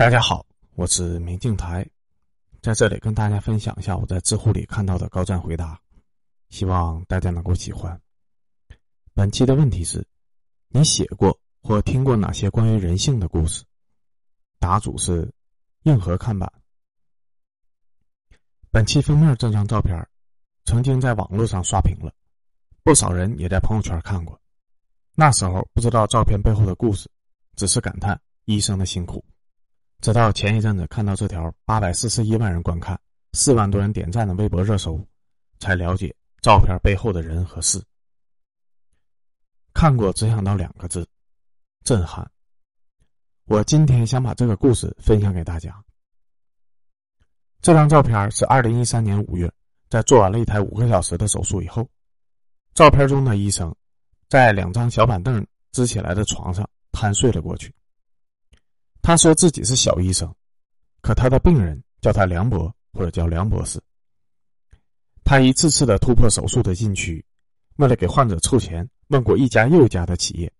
大家好，我是明镜台，在这里跟大家分享一下我在知乎里看到的高赞回答，希望大家能够喜欢。本期的问题是：你写过或听过哪些关于人性的故事？答主是硬核看板。本期封面这张照片，曾经在网络上刷屏了，不少人也在朋友圈看过。那时候不知道照片背后的故事，只是感叹医生的辛苦。直到前一阵子看到这条八百四十一万人观看、四万多人点赞的微博热搜，才了解照片背后的人和事。看过只想到两个字：震撼。我今天想把这个故事分享给大家。这张照片是二零一三年五月，在做完了一台五个小时的手术以后，照片中的医生在两张小板凳支起来的床上瘫睡了过去。他说自己是小医生，可他的病人叫他梁博或者叫梁博士。他一次次的突破手术的禁区，为了给患者凑钱，问过一家又一家的企业，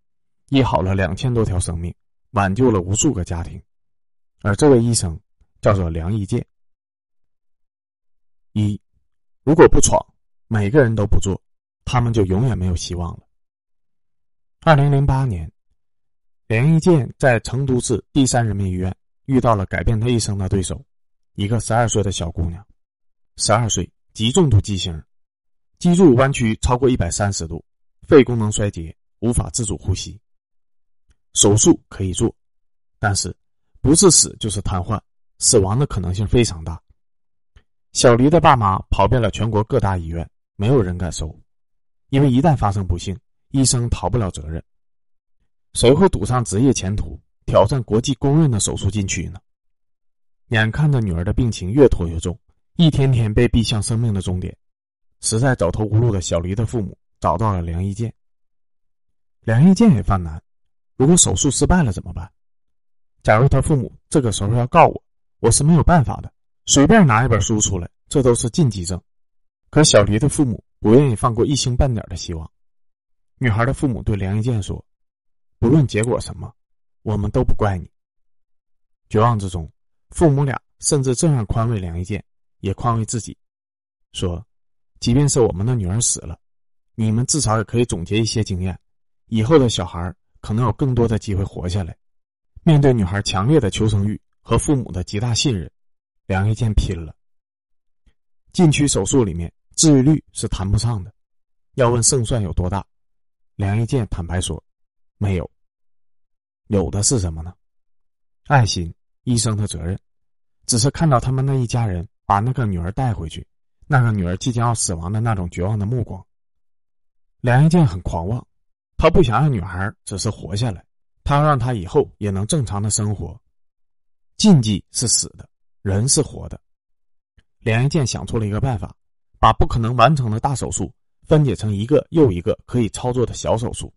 医好了两千多条生命，挽救了无数个家庭。而这位医生叫做梁义健。一，如果不闯，每个人都不做，他们就永远没有希望了。二零零八年。梁一健在成都市第三人民医院遇到了改变他一生的对手，一个十二岁的小姑娘，十二岁，极重度畸形，脊柱弯曲超过一百三十度，肺功能衰竭，无法自主呼吸。手术可以做，但是不是死就是瘫痪，死亡的可能性非常大。小黎的爸妈跑遍了全国各大医院，没有人敢收，因为一旦发生不幸，医生逃不了责任。谁会赌上职业前途，挑战国际公认的手术禁区呢？眼看着女儿的病情越拖越重，一天天被逼向生命的终点，实在走投无路的小黎的父母找到了梁一健。梁一健也犯难：如果手术失败了怎么办？假如他父母这个时候要告我，我是没有办法的。随便拿一本书出来，这都是禁忌症。可小黎的父母不愿意放过一星半点的希望。女孩的父母对梁一健说。不论结果什么，我们都不怪你。绝望之中，父母俩甚至这样宽慰梁一健，也宽慰自己，说：“即便是我们的女儿死了，你们至少也可以总结一些经验，以后的小孩可能有更多的机会活下来。”面对女孩强烈的求生欲和父母的极大信任，梁一健拼了。禁区手术里面，治愈率是谈不上的。要问胜算有多大，梁一健坦白说。没有，有的是什么呢？爱心、医生的责任，只是看到他们那一家人把那个女儿带回去，那个女儿即将要死亡的那种绝望的目光。梁一健很狂妄，他不想让女孩只是活下来，他要让她以后也能正常的生活。禁忌是死的，人是活的。梁一健想出了一个办法，把不可能完成的大手术分解成一个又一个可以操作的小手术。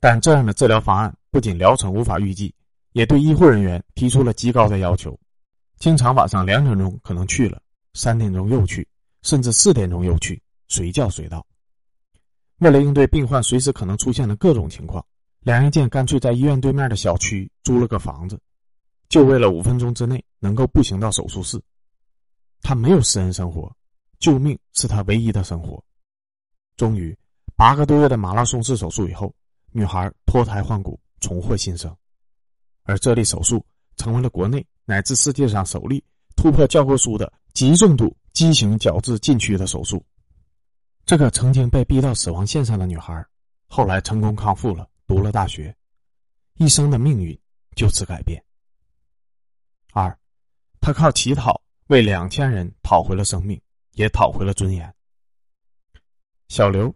但这样的治疗方案不仅疗程无法预计，也对医护人员提出了极高的要求。经常晚上两点钟可能去了，三点钟又去，甚至四点钟又去，随叫随到。为了应对病患随时可能出现的各种情况，梁一健干脆在医院对面的小区租了个房子，就为了五分钟之内能够步行到手术室。他没有私人生活，救命是他唯一的生活。终于，八个多月的马拉松式手术以后。女孩脱胎换骨，重获新生，而这例手术成为了国内乃至世界上首例突破教科书的极重度畸形矫治禁区的手术。这个曾经被逼到死亡线上的女孩，后来成功康复了，读了大学，一生的命运就此改变。二，她靠乞讨为两千人讨回了生命，也讨回了尊严。小刘，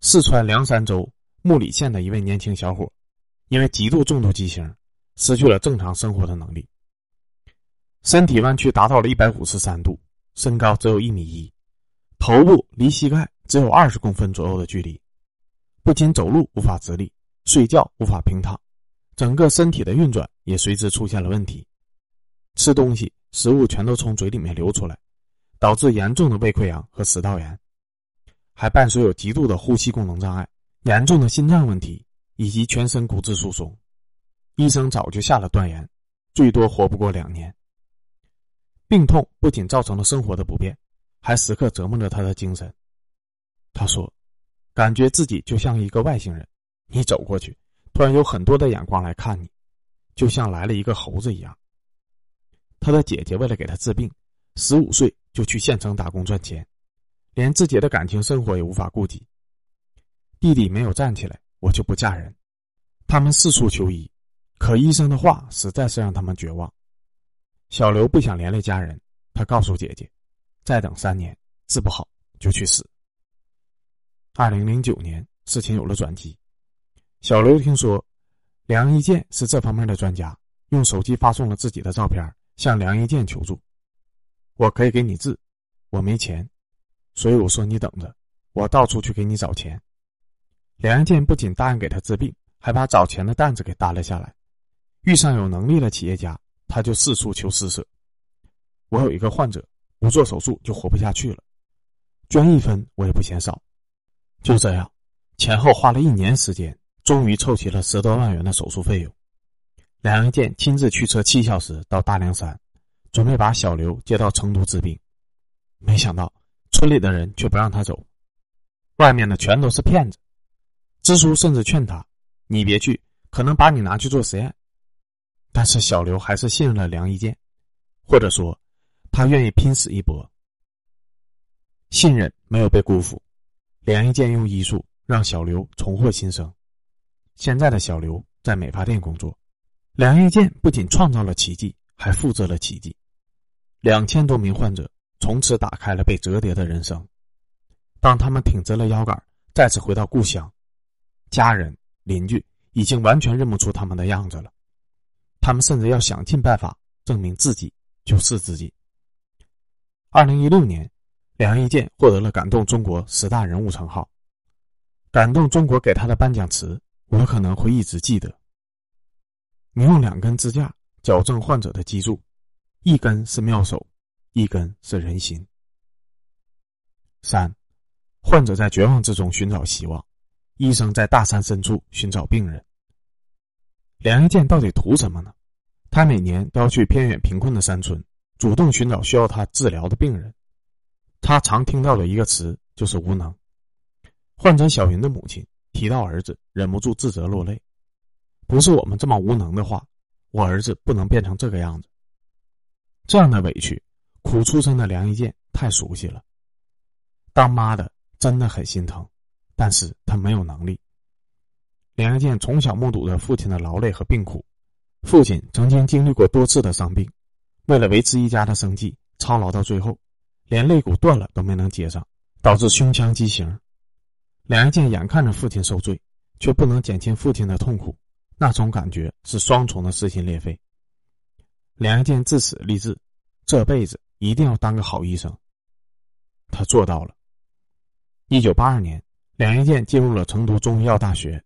四川凉山州。木里县的一位年轻小伙，因为极度重度畸形，失去了正常生活的能力。身体弯曲达到了一百五十三度，身高只有一米一，头部离膝盖只有二十公分左右的距离。不仅走路无法直立，睡觉无法平躺，整个身体的运转也随之出现了问题。吃东西，食物全都从嘴里面流出来，导致严重的胃溃疡和食道炎，还伴随有极度的呼吸功能障碍。严重的心脏问题以及全身骨质疏松，医生早就下了断言，最多活不过两年。病痛不仅造成了生活的不便，还时刻折磨着他的精神。他说：“感觉自己就像一个外星人，你走过去，突然有很多的眼光来看你，就像来了一个猴子一样。”他的姐姐为了给他治病，十五岁就去县城打工赚钱，连自己的感情生活也无法顾及。弟弟没有站起来，我就不嫁人。他们四处求医，可医生的话实在是让他们绝望。小刘不想连累家人，他告诉姐姐：“再等三年，治不好就去死。”二零零九年，事情有了转机。小刘听说梁一健是这方面的专家，用手机发送了自己的照片，向梁一健求助：“我可以给你治，我没钱，所以我说你等着，我到处去给你找钱。”梁一健不仅答应给他治病，还把找钱的担子给担了下来。遇上有能力的企业家，他就四处求施舍。我有一个患者，不做手术就活不下去了，捐一分我也不嫌少。就这样，前后花了一年时间，终于凑齐了十多万元的手术费用。梁一健亲自驱车七小时到大凉山，准备把小刘接到成都治病，没想到村里的人却不让他走，外面的全都是骗子。支书甚至劝他：“你别去，可能把你拿去做实验。”但是小刘还是信任了梁一健，或者说，他愿意拼死一搏。信任没有被辜负，梁一健用医术让小刘重获新生。现在的小刘在美发店工作，梁一健不仅创造了奇迹，还复制了奇迹。两千多名患者从此打开了被折叠的人生。当他们挺直了腰杆，再次回到故乡。家人、邻居已经完全认不出他们的样子了，他们甚至要想尽办法证明自己就是自己。二零一六年，梁一健获得了感动中国十大人物称号。感动中国给他的颁奖词，我可能会一直记得。你用两根支架矫正患者的脊柱，一根是妙手，一根是人心。三，患者在绝望之中寻找希望。医生在大山深处寻找病人。梁一健到底图什么呢？他每年都要去偏远贫困的山村，主动寻找需要他治疗的病人。他常听到的一个词就是无能。患者小云的母亲提到儿子，忍不住自责落泪。不是我们这么无能的话，我儿子不能变成这个样子。这样的委屈，苦出身的梁一健太熟悉了。当妈的真的很心疼。但是他没有能力。梁一健从小目睹着父亲的劳累和病苦，父亲曾经经历过多次的伤病，为了维持一家的生计，操劳到最后，连肋骨断了都没能接上，导致胸腔畸形。梁一健眼看着父亲受罪，却不能减轻父亲的痛苦，那种感觉是双重的撕心裂肺。梁一健自此立志，这辈子一定要当个好医生。他做到了。一九八二年。梁一健进入了成都中医药大学。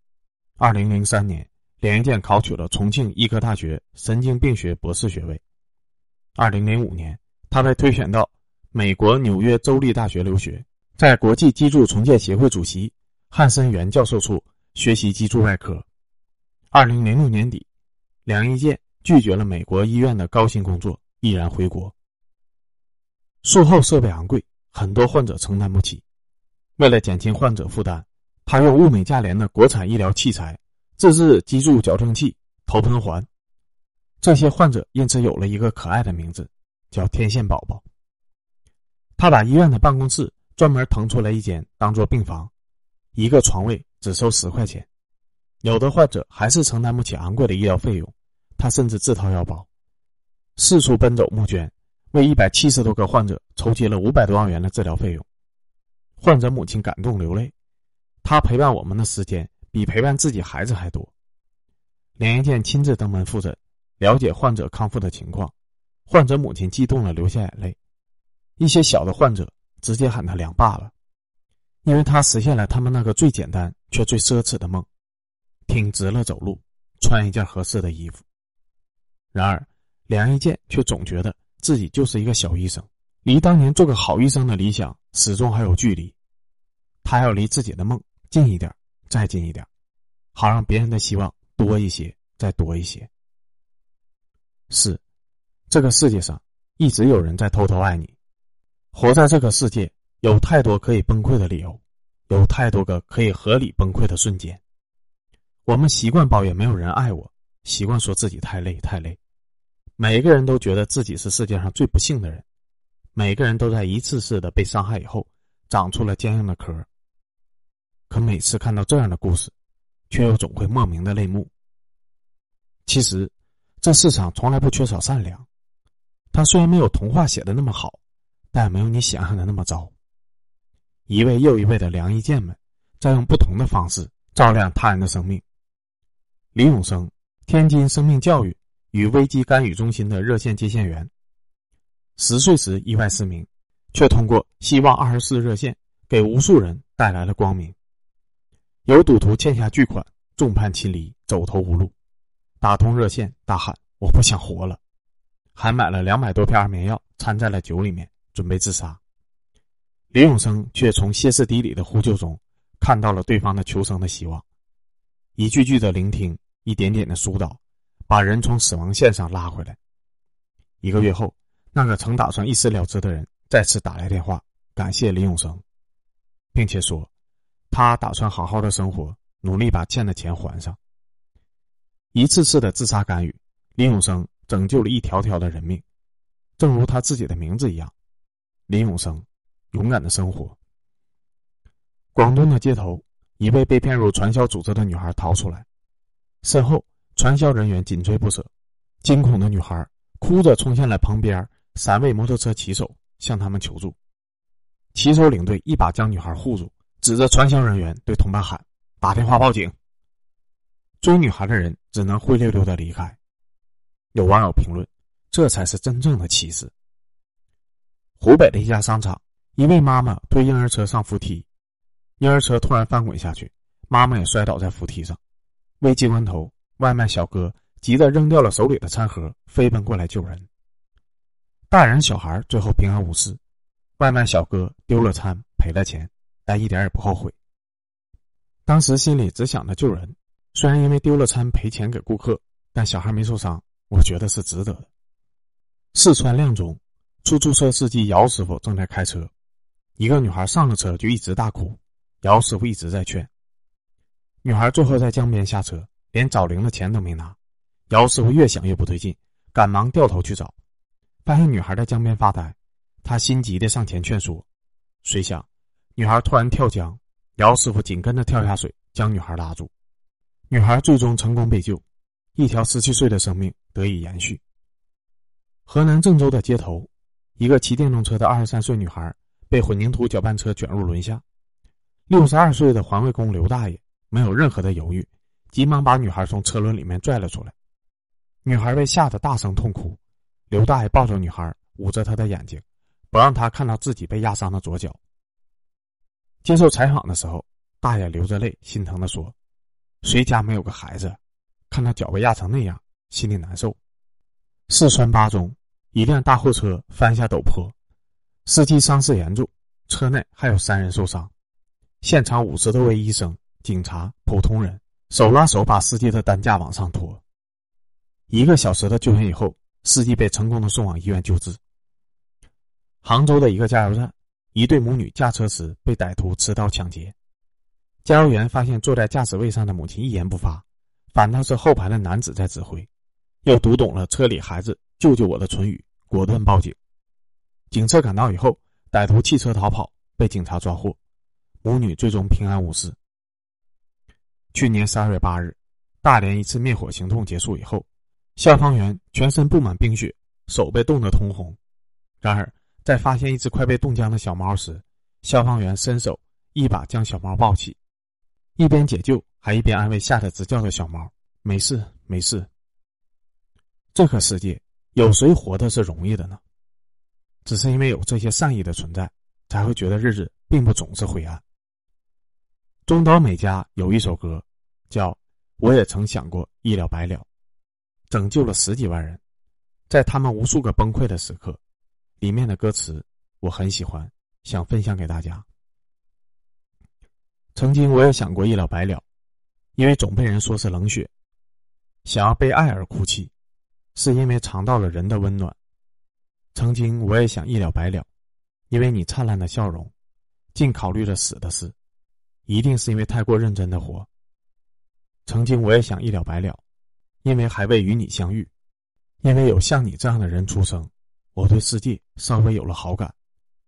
二零零三年，梁一健考取了重庆医科大学神经病学博士学位。二零零五年，他被推选到美国纽约州立大学留学，在国际脊柱重建协会主席汉森元教授处学习脊柱外科。二零零六年底，梁一健拒绝了美国医院的高薪工作，毅然回国。术后设备昂贵，很多患者承担不起。为了减轻患者负担，他用物美价廉的国产医疗器材自制脊柱矫正器、头喷环，这些患者因此有了一个可爱的名字，叫“天线宝宝”。他把医院的办公室专门腾出来一间当做病房，一个床位只收十块钱。有的患者还是承担不起昂贵的医疗费用，他甚至自掏腰包，四处奔走募捐，为一百七十多个患者筹集了五百多万元的治疗费用。患者母亲感动流泪，他陪伴我们的时间比陪伴自己孩子还多。连一健亲自登门复诊，了解患者康复的情况，患者母亲激动了流下眼泪。一些小的患者直接喊他“梁爸”了，因为他实现了他们那个最简单却最奢侈的梦：挺直了走路，穿一件合适的衣服。然而，梁一健却总觉得自己就是一个小医生，离当年做个好医生的理想始终还有距离。他要离自己的梦近一点，再近一点，好让别人的希望多一些，再多一些。是，这个世界上一直有人在偷偷爱你。活在这个世界，有太多可以崩溃的理由，有太多个可以合理崩溃的瞬间。我们习惯抱怨没有人爱我，习惯说自己太累太累。每个人都觉得自己是世界上最不幸的人，每个人都在一次次的被伤害以后，长出了坚硬的壳。可每次看到这样的故事，却又总会莫名的泪目。其实，这世上从来不缺少善良。他虽然没有童话写的那么好，但没有你想象的那么糟。一位又一位的良医剑们，在用不同的方式照亮他人的生命。李永生，天津生命教育与危机干预中心的热线接线员。十岁时意外失明，却通过希望二十四热线给无数人带来了光明。有赌徒欠下巨款，众叛亲离，走投无路。打通热线，大喊：“我不想活了！”还买了两百多片安眠药，掺在了酒里面，准备自杀。李永生却从歇斯底里的呼救中，看到了对方的求生的希望。一句句的聆听，一点点的疏导，把人从死亡线上拉回来。一个月后，那个曾打算一死了之的人再次打来电话，感谢李永生，并且说，他打算好好的生活，努力把欠的钱还上。一次次的自杀干预，林永生拯救了一条条的人命，正如他自己的名字一样，林永生，勇敢的生活。广东的街头，一位被骗入传销组织的女孩逃出来，身后传销人员紧追不舍，惊恐的女孩哭着冲向了旁边三位摩托车骑手，向他们求助。骑手领队一把将女孩护住，指着传销人员对同伴喊：“打电话报警。”追女孩的人只能灰溜溜的离开。有网友评论：“这才是真正的歧视。”湖北的一家商场，一位妈妈推婴儿车上扶梯，婴儿车突然翻滚下去，妈妈也摔倒在扶梯上。危急关头，外卖小哥急得扔掉了手里的餐盒，飞奔过来救人。大人小孩最后平安无事，外卖小哥丢了餐赔了钱，但一点也不后悔。当时心里只想着救人。虽然因为丢了餐赔钱给顾客，但小孩没受伤，我觉得是值得的。四川阆中，出租车司机姚师傅正在开车，一个女孩上了车就一直大哭，姚师傅一直在劝。女孩最后在江边下车，连找零的钱都没拿。姚师傅越想越不对劲，赶忙掉头去找，发现女孩在江边发呆，他心急的上前劝说，谁想女孩突然跳江，姚师傅紧跟着跳下水，将女孩拉住。女孩最终成功被救，一条十七岁的生命得以延续。河南郑州的街头，一个骑电动车的二十三岁女孩被混凝土搅拌车卷入轮下，六十二岁的环卫工刘大爷没有任何的犹豫，急忙把女孩从车轮里面拽了出来。女孩被吓得大声痛哭，刘大爷抱着女孩，捂着她的眼睛，不让她看到自己被压伤的左脚。接受采访的时候，大爷流着泪，心疼的说。谁家没有个孩子？看他脚被压成那样，心里难受。四川巴中，一辆大货车翻下陡坡，司机伤势严重，车内还有三人受伤。现场五十多位医生、警察、普通人手拉手把司机的担架往上拖。一个小时的救援以后，司机被成功的送往医院救治。杭州的一个加油站，一对母女驾车时被歹徒持刀抢劫。加油员发现坐在驾驶位上的母亲一言不发，反倒是后排的男子在指挥，又读懂了车里孩子“救救我”的唇语，果断报警。警车赶到以后，歹徒弃车逃跑，被警察抓获，母女最终平安无事。去年十二月八日，大连一次灭火行动结束以后，消防员全身布满冰雪，手被冻得通红。然而，在发现一只快被冻僵的小猫时，消防员伸手一把将小猫抱起。一边解救，还一边安慰吓得直叫的小猫：“没事，没事。”这个世界有谁活的是容易的呢？只是因为有这些善意的存在，才会觉得日子并不总是灰暗。中岛美嘉有一首歌，叫《我也曾想过一了百了》，拯救了十几万人，在他们无数个崩溃的时刻，里面的歌词我很喜欢，想分享给大家。曾经我也想过一了百了，因为总被人说是冷血，想要被爱而哭泣，是因为尝到了人的温暖。曾经我也想一了百了，因为你灿烂的笑容，竟考虑着死的事，一定是因为太过认真的活。曾经我也想一了百了，因为还未与你相遇，因为有像你这样的人出生，我对世界稍微有了好感，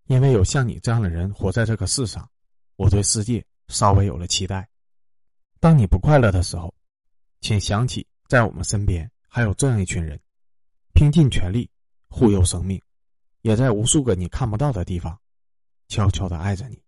因为有像你这样的人活在这个世上，我对世界稍微有了期待。当你不快乐的时候，请想起在我们身边还有这样一群人，拼尽全力护佑生命，也在无数个你看不到的地方，悄悄的爱着你。